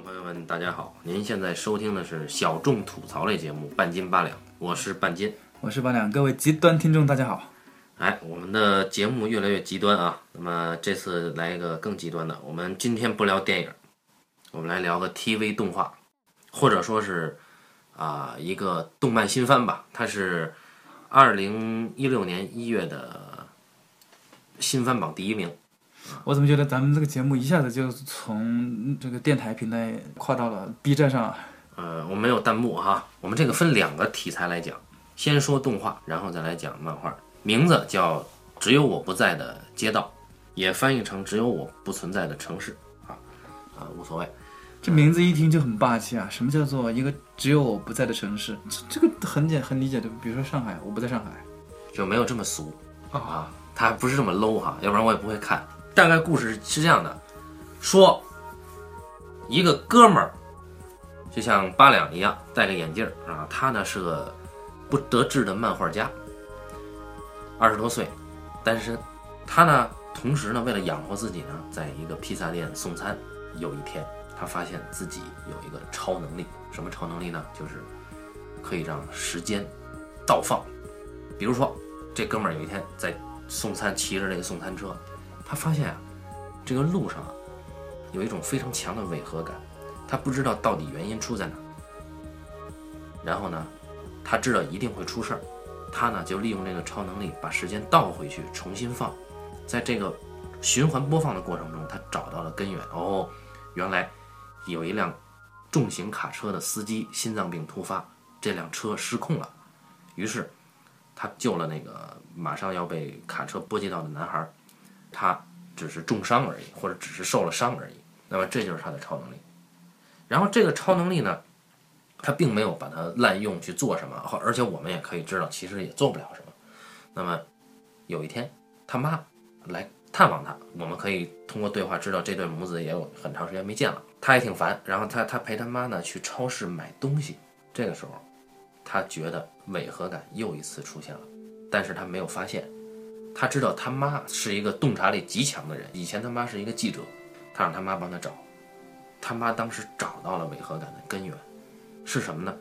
众朋友们，大家好！您现在收听的是小众吐槽类节目《半斤八两》，我是半斤。我是八两，各位极端听众，大家好。哎，我们的节目越来越极端啊！那么这次来一个更极端的，我们今天不聊电影，我们来聊个 TV 动画，或者说是啊、一个动漫新番吧。它是二零一六年一月的新番榜第一名。我怎么觉得咱们这个节目一下子就从这个电台平台跨到了 B 站上啊？呃，我没有弹幕哈。我们这个分两个题材来讲，先说动画，然后再来讲漫画。名字叫《只有我不在的街道》，也翻译成《只有我不存在的城市》啊啊，无所谓。这名字一听就很霸气啊！什么叫做一个只有我不在的城市？这这个很简很理解的，比如说上海，我不在上海。就没有这么俗啊，它还不是这么 low 哈，要不然我也不会看。大概故事是这样的，说一个哥们儿就像八两一样戴个眼镜儿啊，他呢是个不得志的漫画家，二十多岁，单身。他呢同时呢为了养活自己呢，在一个披萨店送餐。有一天，他发现自己有一个超能力，什么超能力呢？就是可以让时间倒放。比如说，这哥们儿有一天在送餐，骑着这个送餐车，他发现啊，这个路上啊有一种非常强的违和感，他不知道到底原因出在哪。然后呢，他知道一定会出事儿，他呢就利用这个超能力把时间倒回去重新放，在这个循环播放的过程中，他找到了根源。哦，原来有一辆重型卡车的司机心脏病突发，这辆车失控了，于是。他救了那个马上要被卡车波及到的男孩，他只是重伤而已，或者只是受了伤而已。那么这就是他的超能力。然后这个超能力呢，他并没有把它滥用去做什么，而且我们也可以知道，其实也做不了什么。那么有一天，他妈来探望他，我们可以通过对话知道这对母子也有很长时间没见了。他也挺烦，然后他他陪他妈呢去超市买东西。这个时候，他觉得违和感又一次出现了，但是他没有发现，他知道他妈是一个洞察力极强的人，以前他妈是一个记者，他让他妈帮他找，他妈当时找到了违和感的根源，是什么呢？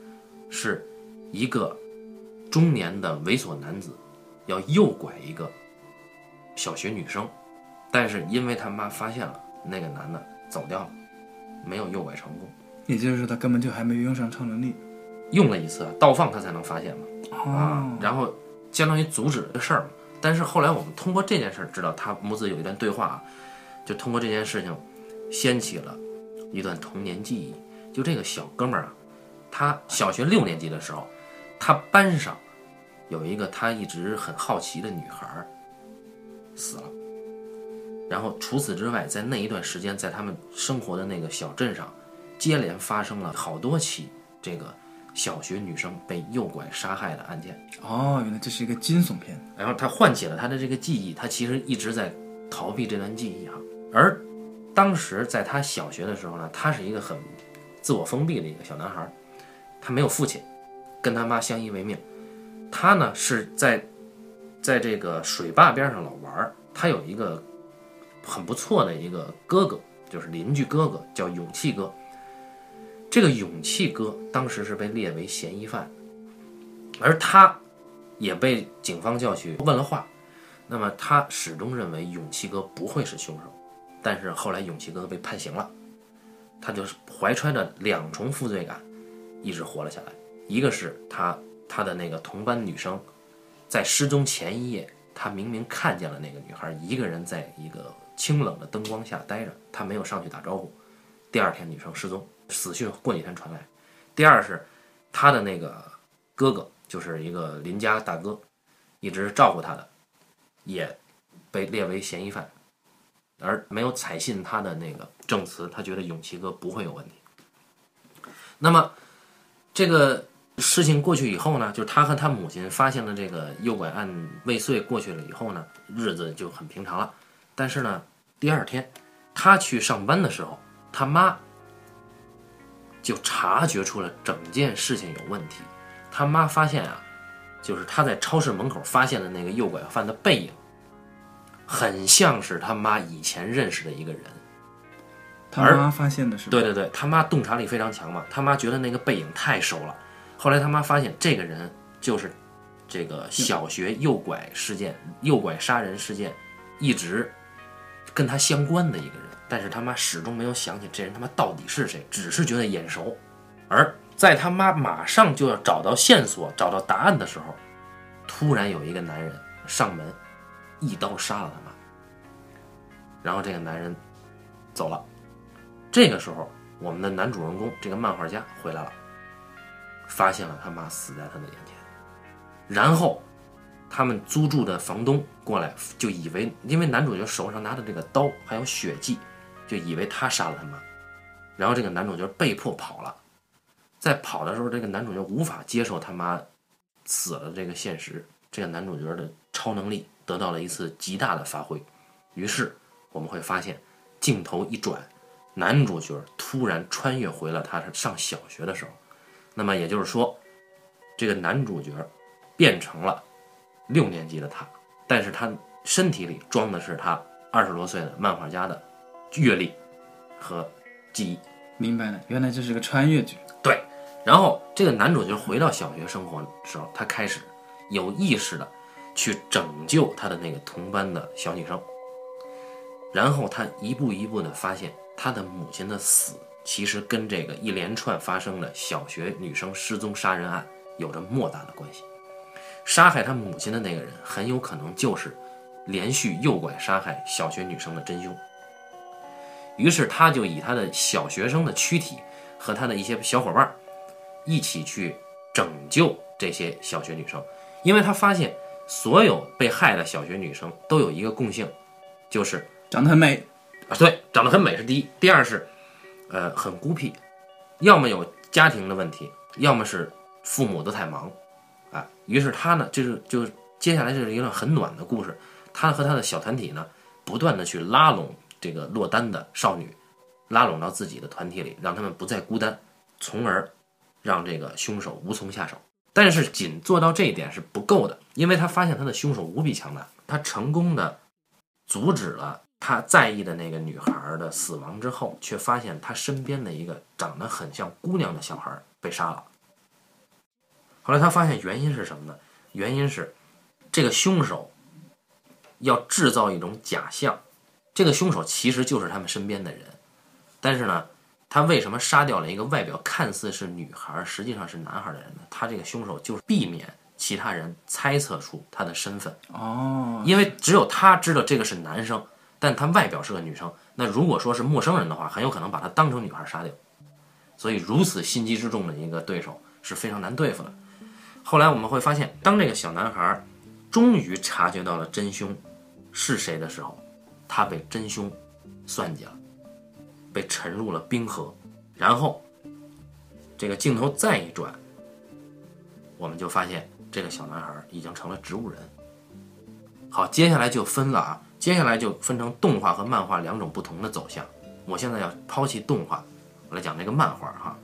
是一个中年的猥琐男子要诱拐一个小学女生，但是因为他妈发现了，那个男的走掉了，没有诱拐成功，也就是说，他根本就还没用上超能力。用了一次倒放他才能发现嘛。哦啊，然后相当于阻止了这事儿嘛。但是后来我们通过这件事知道，他母子有一段对话啊，就通过这件事情掀起了一段童年记忆。就这个小哥们儿啊，他小学六年级的时候，他班上有一个他一直很好奇的女孩儿死了。然后除此之外，在那一段时间，在他们生活的那个小镇上，接连发生了好多起这个小学女生被诱拐杀害的案件。哦，原来这是一个惊悚片。然后他唤起了他的这个记忆，他其实一直在逃避这段记忆哈。而当时在他小学的时候呢，他是一个很自我封闭的一个小男孩，他没有父亲，跟他妈相依为命。他呢是在在这个水坝边上老玩儿，他有一个很不错的一个哥哥，就是邻居哥哥，叫勇气哥。这个勇气哥当时是被列为嫌疑犯，而他也被警方叫去问了话。那么他始终认为勇气哥不会是凶手，但是后来勇气哥被判刑了，他就是怀揣着两重负罪感，一直活了下来。一个是他他的那个同班女生，在失踪前一夜，他明明看见了那个女孩一个人在一个清冷的灯光下待着，他没有上去打招呼。第二天女生失踪，死讯过几天传来。第二是他的那个哥哥，就是一个邻家大哥，一直照顾他的，也被列为嫌疑犯，而没有采信他的那个证词，他觉得勇气哥不会有问题。那么这个事情过去以后呢，就是他和他母亲发现了这个诱拐案未遂过去了以后呢，日子就很平常了。但是呢，第二天他去上班的时候，他妈就察觉出了整件事情有问题。他妈发现啊，就是他在超市门口发现的那个诱拐犯的背影，很像是他妈以前认识的一个人。他而妈发现的是吧？对对对，他妈洞察力非常强嘛，他妈觉得那个背影太熟了。后来他妈发现这个人就是这个小学诱拐事件、诱拐杀人事件一直跟他相关的一个人，但是他妈始终没有想起这人他妈到底是谁，只是觉得眼熟。而在他妈马上就要找到线索、找到答案的时候，突然有一个男人上门，一刀杀了他妈，然后这个男人走了。这个时候，我们的男主人公这个漫画家回来了，发现了他妈死在他的眼前，然后他们租住的房东过来，就以为因为男主角手上拿的这个刀还有血迹，就以为他杀了他妈，然后这个男主角被迫跑了，在跑的时候，这个男主角无法接受他妈死了这个现实，这个男主角的超能力得到了一次极大的发挥，于是我们会发现镜头一转。男主角突然穿越回了他上小学的时候，那么也就是说，这个男主角变成了六年级的他，但是他身体里装的是他二十多岁的漫画家的阅历和记忆。明白了，原来这是个穿越剧。对，然后这个男主角回到小学生活的时候，他开始有意识的去拯救他的那个同班的小女生，然后他一步一步的发现。他的母亲的死，其实跟这个一连串发生的小学女生失踪杀人案有着莫大的关系。杀害他母亲的那个人，很有可能就是连续诱拐杀害小学女生的真凶。于是，他就以他的小学生的躯体和他的一些小伙伴一起去拯救这些小学女生，因为他发现所有被害的小学女生都有一个共性，就是长得很美。啊，对，长得很美是第一，第二是，呃，很孤僻，要么有家庭的问题，要么是父母都太忙，啊，于是他呢，就是就接下来就是一个很暖的故事，他和他的小团体呢，不断的去拉拢这个落单的少女，拉拢到自己的团体里，让他们不再孤单，从而让这个凶手无从下手。但是仅做到这一点是不够的，因为他发现他的凶手无比强大，他成功的阻止了。他在意的那个女孩的死亡之后，却发现他身边的一个长得很像姑娘的小孩被杀了。后来他发现原因是什么呢？原因是这个凶手要制造一种假象，这个凶手其实就是他们身边的人。但是呢，他为什么杀掉了一个外表看似是女孩，实际上是男孩的人呢？他这个凶手就是避免其他人猜测出他的身份哦，因为只有他知道这个是男生。但他外表是个女生，那如果说是陌生人的话，很有可能把他当成女孩杀掉。所以如此心机之重的一个对手是非常难对付的。后来我们会发现，当这个小男孩终于察觉到了真凶是谁的时候，他被真凶算计了，被沉入了冰河。然后这个镜头再一转，我们就发现这个小男孩已经成了植物人。好，接下来就分了啊。接下来就分成动画和漫画两种不同的走向。我现在要抛弃动画，我来讲这个漫画哈。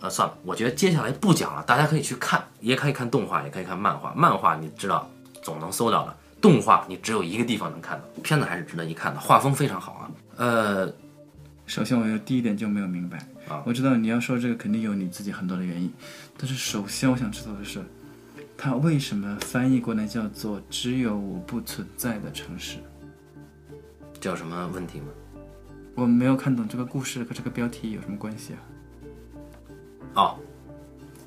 呃，算了，我觉得接下来不讲了，大家可以去看，也可以看动画，也可以看漫画。漫画你知道总能搜到的，动画你只有一个地方能看到。片子还是值得一看的，画风非常好啊。呃，首先我有第一点就没有明白啊，我知道你要说这个肯定有你自己很多的原因，但是首先我想知道的是，它为什么翻译过来叫做“只有我不存在的城市”？这有什么问题吗？我没有看懂这个故事和这个标题有什么关系啊？哦，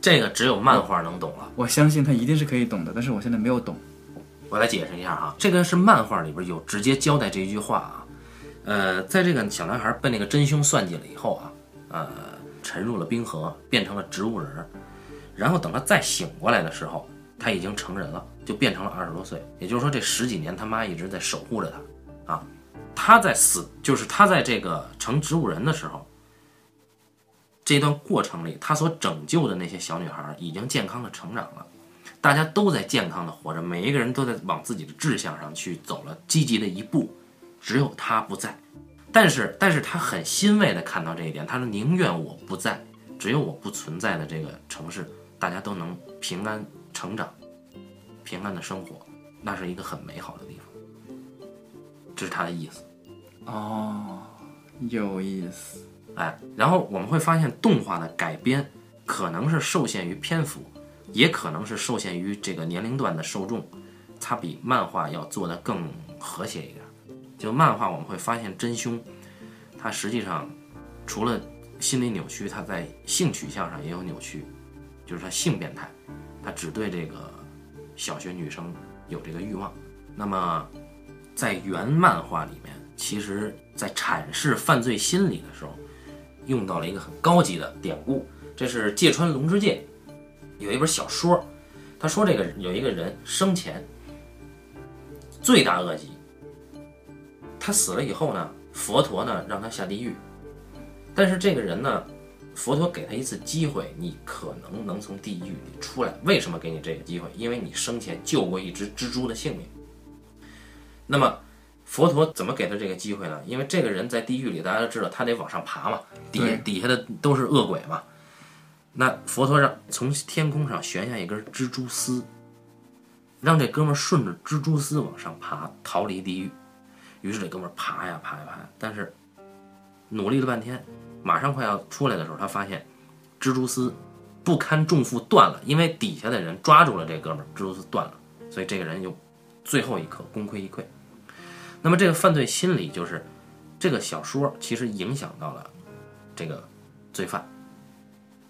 这个只有漫画能懂了。我相信他一定是可以懂的，但是我现在没有懂。我来解释一下哈，这个是漫画里边有直接交代这一句话啊。呃，在这个小男孩被那个真凶算计了以后啊，呃，沉入了冰河，变成了植物人儿，然后等他再醒过来的时候，他已经成人了，就变成了二十多岁。也就是说，这十几年他妈一直在守护着他啊。他在死，就是他在这个成植物人的时候，这段过程里，他所拯救的那些小女孩已经健康的成长了，大家都在健康的活着，每一个人都在往自己的志向上去走了积极的一步，只有他不在。但是，但是他很欣慰的看到这一点，他说宁愿我不在，只有我不存在的这个城市，大家都能平安成长，平安的生活，那是一个很美好的地方。这是他的意思。哦，有意思。哎，然后我们会发现动画的改编可能是受限于篇幅，也可能是受限于这个年龄段的受众，它比漫画要做得更和谐一点。就漫画我们会发现真凶，他实际上除了心理扭曲，他在性取向上也有扭曲，就是他性变态，他只对这个小学女生有这个欲望。那么在原漫画里面，其实在阐释犯罪心理的时候，用到了一个很高级的典故，这是芥川龙之介有一本小说，他说这个有一个人生前罪大恶极，他死了以后呢，佛陀呢让他下地狱，但是这个人呢，佛陀给他一次机会，你可能能从地狱里出来。为什么给你这个机会？因为你生前救过一只蜘蛛的性命。那么佛陀怎么给他这个机会呢？因为这个人在地狱里，大家都知道他得往上爬嘛，底下底下的都是恶鬼嘛。那佛陀让从天空上悬下一根蜘蛛丝，让这哥们儿顺着蜘蛛丝往上爬，逃离地狱。于是这哥们儿爬呀爬呀爬呀，但是努力了半天，马上快要出来的时候，他发现蜘蛛丝不堪重负断了，因为底下的人抓住了这哥们儿，蜘蛛丝断了，所以这个人就最后一刻功亏一篑。那么这个犯罪心理就是这个小说其实影响到了这个罪犯，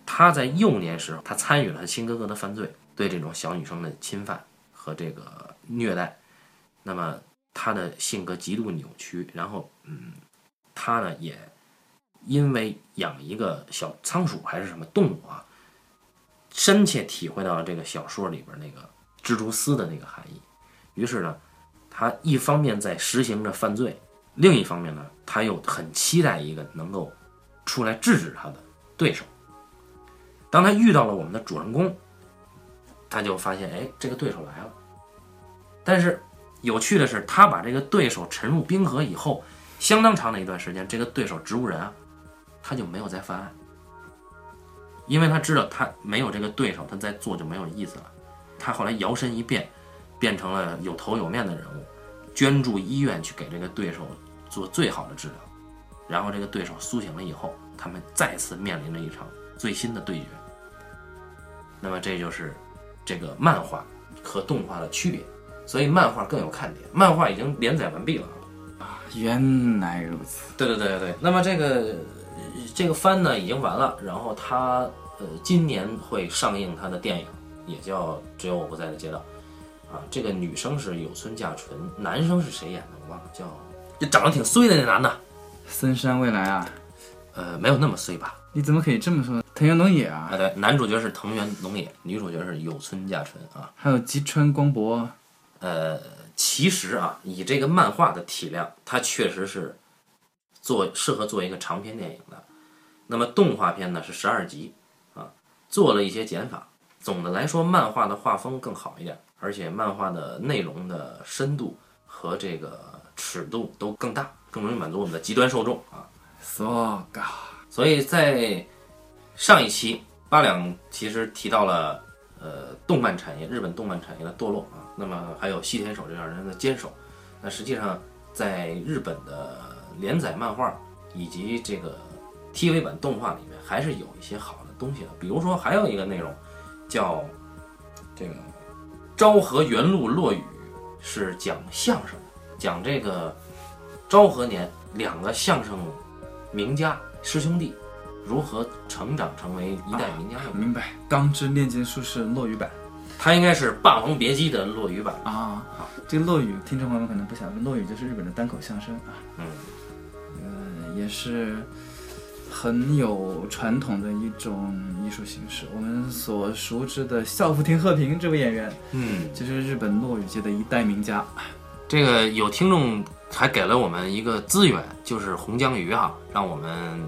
他在幼年时候他参与了他亲哥哥的犯罪，对这种小女生的侵犯和这个虐待，那么他的性格极度扭曲，然后嗯，他呢也因为养一个小仓鼠还是什么动物啊，深切体会到了这个小说里边那个蜘蛛丝的那个含义。于是呢，他一方面在实行着犯罪，另一方面呢，他又很期待一个能够出来制止他的对手。当他遇到了我们的主人公，他就发现，哎，这个对手来了。但是有趣的是，他把这个对手沉入冰河以后，相当长的一段时间，这个对手植物人啊，他就没有再犯案，因为他知道他没有这个对手，他再做就没有意思了。他后来摇身一变，变成了有头有面的人物，捐助医院去给这个对手做最好的治疗。然后这个对手苏醒了以后，他们再次面临着一场最新的对决。那么这就是这个漫画和动画的区别，所以漫画更有看点。漫画已经连载完毕了啊。原来如此，对对对对对。那么这个这个番呢已经完了，然后它呃今年会上映它的电影，也叫《只有我不在的街道》啊。这个女生是有村架纯，男生是谁演的我忘了，叫就长得挺衰的那男的，森山未来啊，呃没有那么衰吧？你怎么可以这么说？藤原龙也啊啊，对，男主角是藤原龙也，女主角是有村架纯啊。还有吉川光博，呃，其实啊，以这个漫画的体量，它确实是做适合做一个长篇电影的。那么动画片呢是十二集啊，做了一些减法。总的来说，漫画的画风更好一点，而且漫画的内容的深度和这个尺度都更大，更容易满足我们的极端受众啊。so ga，所以在上一期八两其实提到了呃动漫产业日本动漫产业的堕落啊，那么还有西田守这样人的坚守。那实际上在日本的连载漫画以及这个 TV 版动画里面，还是有一些好的东西的。比如说还有一个内容叫这个昭和元禄落雨，是讲相声的，讲这个昭和年两个相声名家师兄弟如何成长成为一代名家。明白。钢之炼金术士落语版它应该是《霸王别姬》的落语版。啊，好这个落雨听众朋友们可能不晓得，落雨就是日本的单口相声啊，嗯，呃，也是很有传统的一种艺术形式。我们所熟知的孝福亭鹤平这位演员，嗯，就是日本落语界的一代名家。这个有听众还给了我们一个资源，就是红江鱼哈，让我们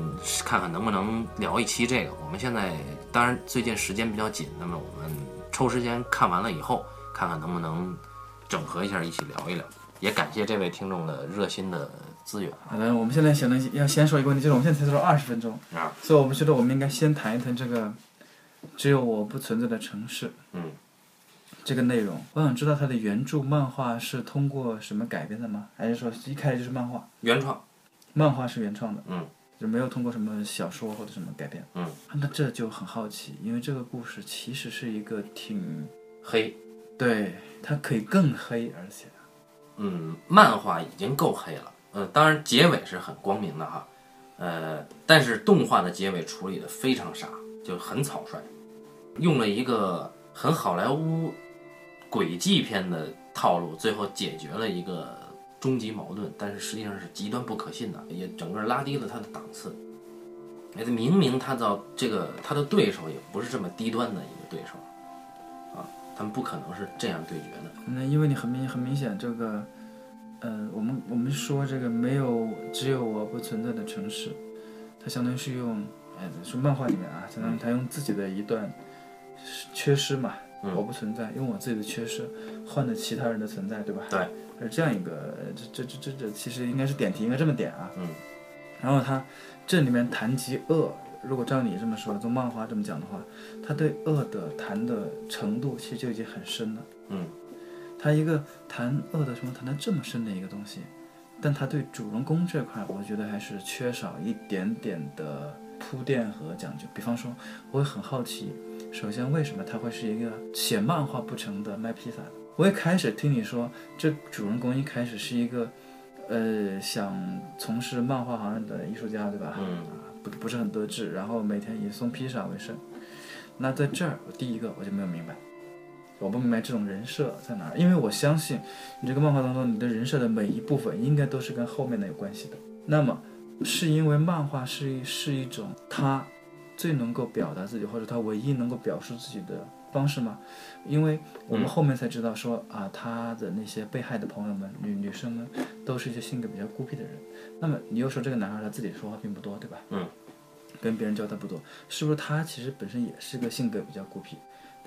看看能不能聊一期这个。我们现在当然最近时间比较紧，那么我们抽时间看完了以后，看看能不能整合一下，一起聊一聊。也感谢这位听众的热心的资源好的，我们现在想的要先说一个问题，就是我们现在才说了二十分钟，啊，所以我们觉得我们应该先谈一谈这个只有我不存在的城市嗯，这个内容。我想知道它的原著漫画是通过什么改编的吗？还是说一开始就是漫画？原创，漫画是原创的，嗯，就没有通过什么小说或者什么改编。嗯，那这就很好奇，因为这个故事其实是一个挺，黑，对，它可以更黑，而且，嗯，漫画已经够黑了，呃，当然结尾是很光明的哈，呃，但是动画的结尾处理的非常傻，就很草率，用了一个很好莱坞轨迹片的套路，最后解决了一个终极矛盾，但是实际上是极端不可信的，也整个拉低了他的档次。哎，明明他到这个他的对手也不是这么低端的一个对手，啊，他们不可能是这样对决的。那因为你很明很明显，这个，呃，我们我们说这个没有只有我不存在的城市，它相当于是用，哎，说漫画里面啊，相当于他用自己的一段缺失嘛，嗯我不存在，用我自己的缺失换了其他人的存在，对吧？对，是这样一个，呃这这这这这其实应该是点题，应该这么点啊。嗯。然后他这里面谈及恶，如果照你这么说，从漫画这么讲的话，他对恶的谈的程度其实就已经很深了。嗯。他一个谈恶的什么谈的这么深的一个东西，但他对主人公这块，我觉得还是缺少一点点的铺垫和讲究。比方说，我会很好奇，首先为什么他会是一个写漫画不成的卖披萨的？我一开始听你说，这主人公一开始是一个，呃，想从事漫画行业的艺术家，对吧？不不是很得志，然后每天以送披萨为生。那在这儿，我第一个我就没有明白，我不明白这种人设在哪儿，因为我相信你这个漫画当中，你的人设的每一部分应该都是跟后面的有关系的。那么，是因为漫画是一是一种他最能够表达自己，或者他唯一能够表述自己的方式吗？因为我们后面才知道说、啊，他的那些被害的朋友们、女女生们，都是一些性格比较孤僻的人。那么你又说这个男孩他自己说话并不多，对吧？嗯。跟别人交代不多，是不是他其实本身也是个性格比较孤僻？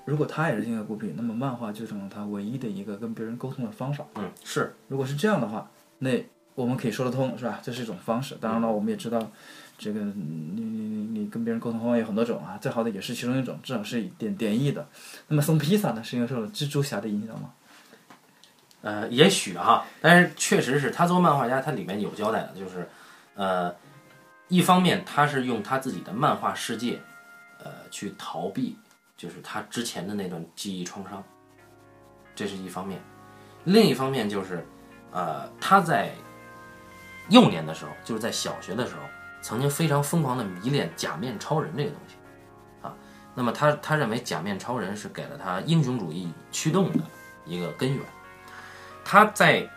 如果他也是性格孤僻，那么漫画就成了他唯一的一个跟别人沟通的方法。嗯，是，如果是这样的话，那我们可以说得通，是吧？这是一种方式。当然了，我们也知道，这个嗯你你你你跟别人沟通方法有很多种啊，最好的也是其中一种，至少是点点意的。那么送披萨呢，是因为受了蜘蛛侠的影响吗？呃，也许哈，但是确实是他做漫画家，他里面有交代的，就是，呃，一方面他是用他自己的漫画世界，呃，去逃避，就是他之前的那段记忆创伤，这是一方面；另一方面就是，呃，他在幼年的时候，就是在小学的时候，曾经非常疯狂的迷恋假面超人这个东西，啊，那么他他认为假面超人是给了他英雄主义驱动的一个根源。他在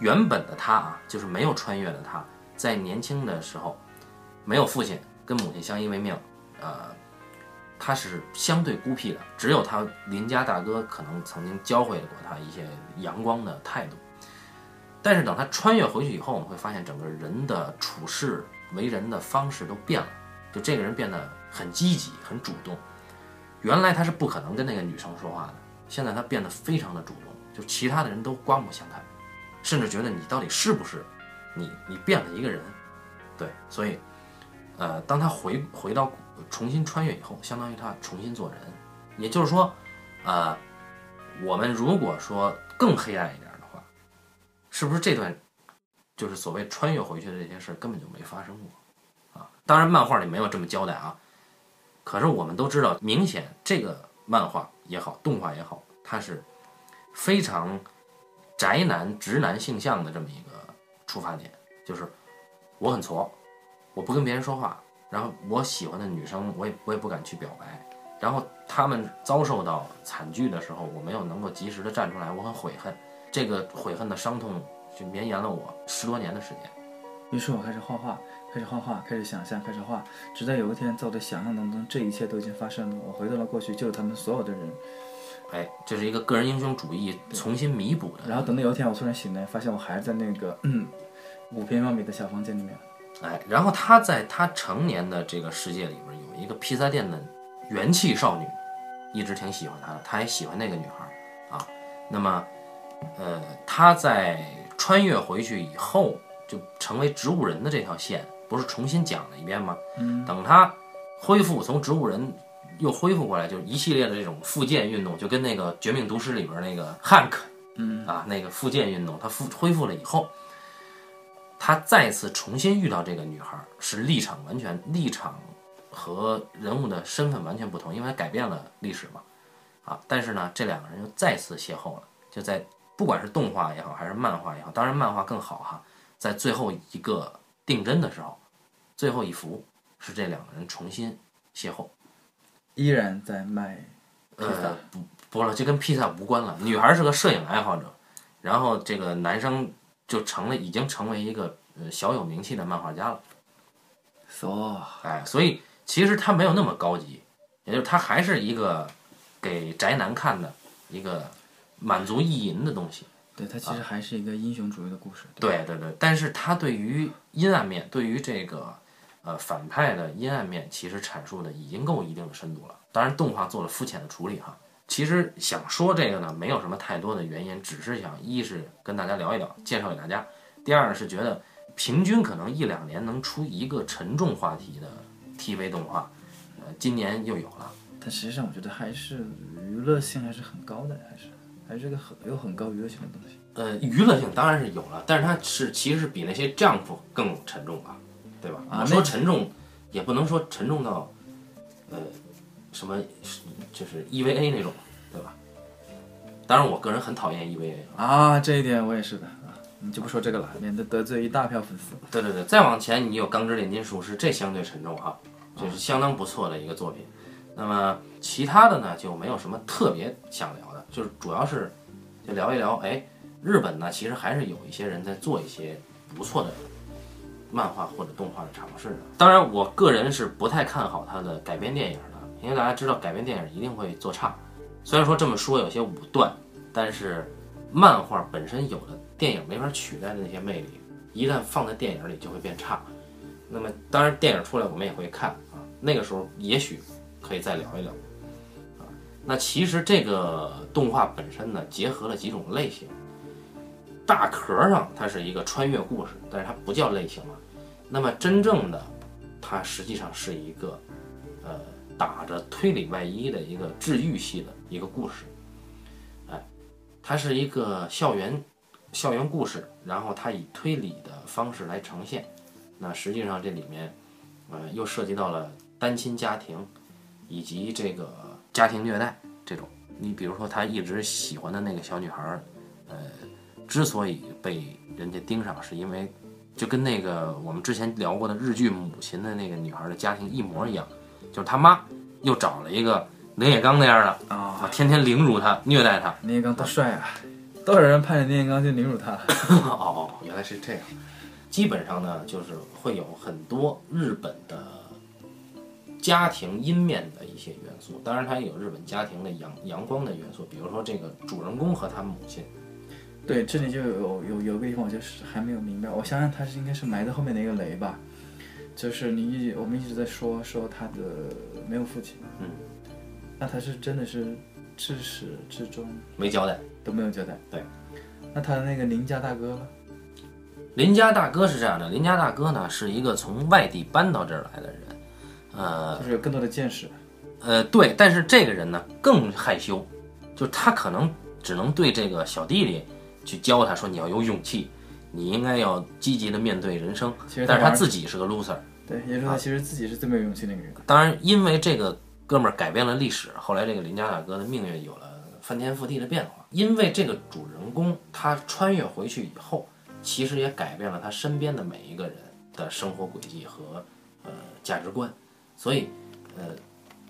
原本的他啊，就是没有穿越的他，在年轻的时候，没有父亲，跟母亲相依为命，呃，他是相对孤僻的，只有他邻家大哥可能曾经教会过他一些阳光的态度。但是等他穿越回去以后，我们会发现整个人的处事、为人的方式都变了，就这个人变得很积极、很主动。原来他是不可能跟那个女生说话的，现在他变得非常的主动。就其他的人都刮目相看，甚至觉得你到底是不是你？你变了一个人，对，所以，呃，当他回回到 重新穿越以后，相当于他重新做人。也就是说，呃，我们如果说更黑暗一点的话，是不是这段就是所谓穿越回去的这些事儿根本就没发生过啊？当然，漫画里没有这么交代啊。可是我们都知道，明显这个漫画也好，动画也好，它是。非常宅男、直男性向的这么一个出发点，就是我很挫，我不跟别人说话，然后我喜欢的女生，我也我也不敢去表白，然后他们遭受到惨剧的时候，我没有能够及时的站出来，我很悔恨，这个悔恨的伤痛就绵延了我十多年的时间。于是我开始画画，开始画画，开始想象，开始画，直到有一天，在我的想象当中，这一切都已经发生了。我回到了过去，救了他们所有的人。哎，这是一个个人英雄主义重新弥补的。然后等到有一天我突然醒来，发现我还是在那个嗯五平方米的小房间里面。哎，然后他在他成年的这个世界里面有一个披萨店的元气少女，一直挺喜欢他的，他也喜欢那个女孩啊。那么，呃，他在穿越回去以后，就成为植物人的这条线，不是重新讲了一遍吗？嗯。等他恢复从植物人。又恢复过来，就是一系列的这种复健运动，就跟那个《绝命毒师》里边那个汉克，嗯啊，那个复健运动，他复恢复了以后，他再次重新遇到这个女孩儿，是立场完全立场和人物的身份完全不同，因为他改变了历史嘛，啊，但是呢，这两个人又再次邂逅了，就在不管是动画也好，还是漫画也好，当然漫画更好哈，在最后一个定帧的时候，最后一幅是这两个人重新邂逅，依然在卖披萨呃，不不了，这跟披萨无关了。女孩是个摄影爱好者，然后这个男生就成了，已经成为一个呃小有名气的漫画家了。，so 哎，所以其实他没有那么高级，也就是他还是一个给宅男看的一个满足意淫的东西。对，它其实还是一个英雄主义的故事。吧对对对，但是他对于阴暗面，对于这个呃反派的阴暗面，其实阐述的已经够一定的深度了。当然，动画做了肤浅的处理哈。其实想说这个呢，没有什么太多的原因，只是想一是跟大家聊一聊，介绍给大家；第二呢是觉得平均可能一两年能出一个沉重话题的 TV 动画，呃，今年又有了。但实际上，我觉得还是娱乐性还是很高的，还是还是个很有很高娱乐性的东西。呃，娱乐性当然是有了，但是它是其实是比那些 Jump 更沉重吧，对吧？我说沉重，也不能说沉重到，呃，什么就是 EVA 那种，对吧？当然，我个人很讨厌 EVA 啊。啊，这一点我也是的啊，你就不说这个了，免得得罪一大票粉丝。对对对，再往前你有《钢之炼金术师》，这相对沉重哈，这是相当不错的一个作品。那么其他的呢，就没有什么特别想聊的，就是主要是就聊一聊，哎，日本呢其实还是有一些人在做一些不错的漫画或者动画的尝试的。当然，我个人是不太看好它的改编电影的，因为大家知道改编电影一定会做差。虽然说这么说有些武断，但是漫画本身有的电影没法取代的那些魅力，一旦放在电影里就会变差。那么当然电影出来我们也会看啊，那个时候也许可以再聊一聊啊。那其实这个动画本身呢，结合了几种类型。大壳上它是一个穿越故事，但是它不叫类型了。那么真正的，它实际上是一个打着推理外衣的一个治愈系的一个故事。哎，它是一个校园校园故事，然后它以推理的方式来呈现。那实际上这里面，呃，又涉及到了单亲家庭，以及这个家庭虐待这种。你比如说，他一直喜欢的那个小女孩，呃，之所以被人家盯上，是因为就跟那个我们之前聊过的日剧《母亲》的那个女孩的家庭一模一样，就是他妈又找了一个林野刚那样的啊，啊，天天凌辱他、虐待他。林野刚多帅啊！多少人盼着林彦刚去凌辱他？哦哦，原来是这样。基本上呢，就是会有很多日本的家庭阴面的一些元素，当然它也有日本家庭的阳阳光的元素，比如说这个主人公和他母亲。对，这里就有有有个地方我就是还没有明白，我想想他是应该是埋在后面的一个雷吧，就是你一我们一直在说说他的没有父亲，嗯，那他是真的是至始至终没交代。都没有交代。对，那他的那个邻家大哥呢？邻家大哥是这样的，邻家大哥呢是一个从外地搬到这儿来的人，呃就是有更多的见识。呃，对，但是这个人呢更害羞，就他可能只能对这个小弟弟去教他说你要有勇气，你应该要积极的面对人生，其实但是他自己是个 loser。对，也就是说他其实自己是最没有勇气那个人。当然，因为这个哥们儿改变了历史，后来这个林家大哥的命运有了翻天覆地的变化。因为这个主人公他穿越回去以后，其实也改变了他身边的每一个人的生活轨迹和呃价值观。所以，呃，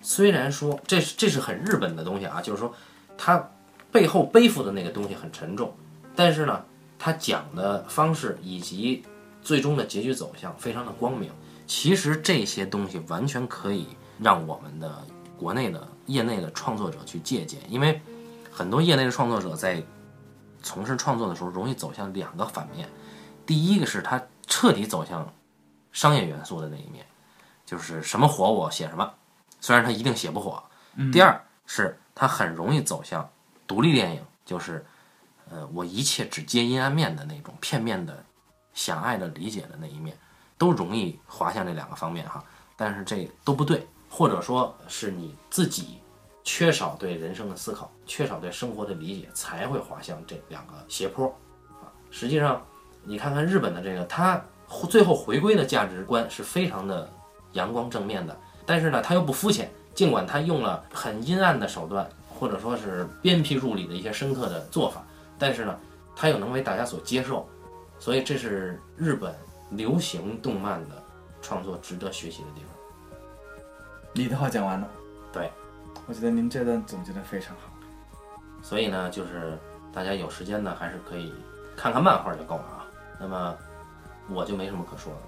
虽然说这是这是很日本的东西啊，就是说他背后背负的那个东西很沉重，但是呢，他讲的方式以及最终的结局走向非常的光明。其实这些东西完全可以让我们的国内的业内的创作者去借鉴，因为很多业内的创作者在从事创作的时候容易走向两个反面，第一个是他彻底走向商业元素的那一面，就是什么火我写什么，虽然他一定写不火。第二是他很容易走向独立电影，就是呃我一切只接阴暗面的那种片面的狭隘的理解的那一面。都容易滑向这两个方面哈，但是这都不对，或者说是你自己缺少对人生的思考，缺少对生活的理解，才会滑向这两个斜坡啊。实际上，你看看日本的这个，它最后回归的价值观是非常的阳光正面的，但是呢，它又不肤浅，尽管他用了很阴暗的手段，或者说是鞭辟入里的一些深刻的做法，但是呢，它又能为大家所接受，所以这是日本流行动漫的创作值得学习的地方。你的话讲完了，对，我觉得您这段总结的非常好。所以呢，就是大家有时间呢，还是可以看看漫画就够了啊。那么我就没什么可说的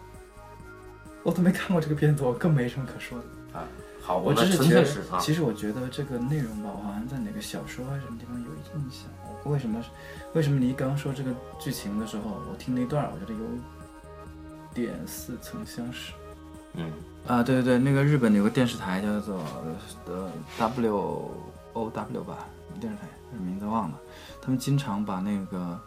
我都没看过这个片子，我更没什么可说的。啊。好，我只是觉得啊，其实我觉得这个内容吧，我好像在哪个小说还是什么地方有印象。为什么为什么你刚刚说这个剧情的时候，我听那一段，我觉得有点似曾相识。嗯啊，对对对，那个日本有个电视台叫做呃 W O W 吧，电视台名字忘了，他们经常把那个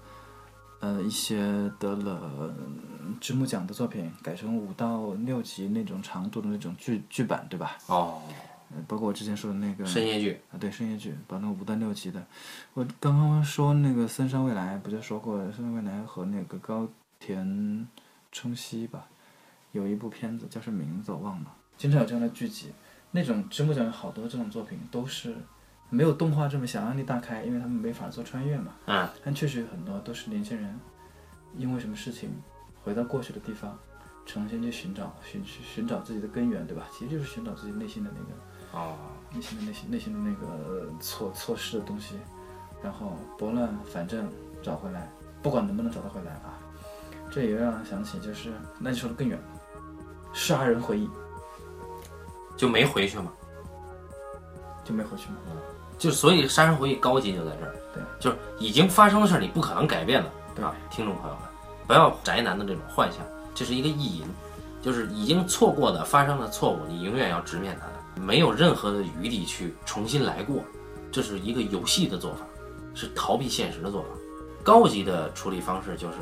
呃一些得了嗯直木奖的作品改成五到六集那种长度的那种剧剧版，对吧？哦，包括我之前说的那个深夜剧，啊，对深夜剧，把那个五段六集的，我刚刚说那个森山未来不就说过，森山未来和那个高田充希吧，有一部片子叫什么名字我忘了，经常有这样的剧集，那种直木奖有好多这种作品都是没有动画这么想象力大开，因为他们没法做穿越嘛，嗯但确实有很多都是年轻人因为什么事情回到过去的地方，重新去寻找寻寻寻找自己的根源，对吧？其实就是寻找自己内心的那个。哦，内心的内心内心的那个错错失的东西，然后拨乱反正找回来，不管能不能找得回来啊，这也让人想起就是那就说的更远了，杀人回忆。就没回去嘛。就没回去嘛，就所以《杀人回忆》高级就在这儿，对，就是已经发生的事儿，你不可能改变了，对。吧，听众朋友们，不要宅男的这种幻想，这是一个意淫，就是已经错过的发生的错误，你永远要直面它的，没有任何的余地去重新来过，这是一个游戏的做法，是逃避现实的做法。高级的处理方式就是，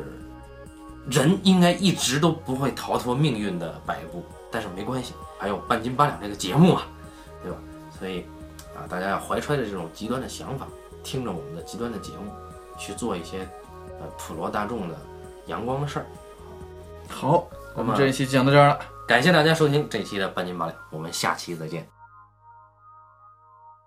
人应该一直都不会逃脱命运的摆布，但是没关系，还有半斤八两这个节目啊，对吧？所以。啊，大家要怀揣着这种极端的想法，听着我们的极端的节目，去做一些呃普罗大众的阳光的事儿。好，我们这一期讲到这儿了。感谢大家收听这一期的半斤八两，我们下期再见。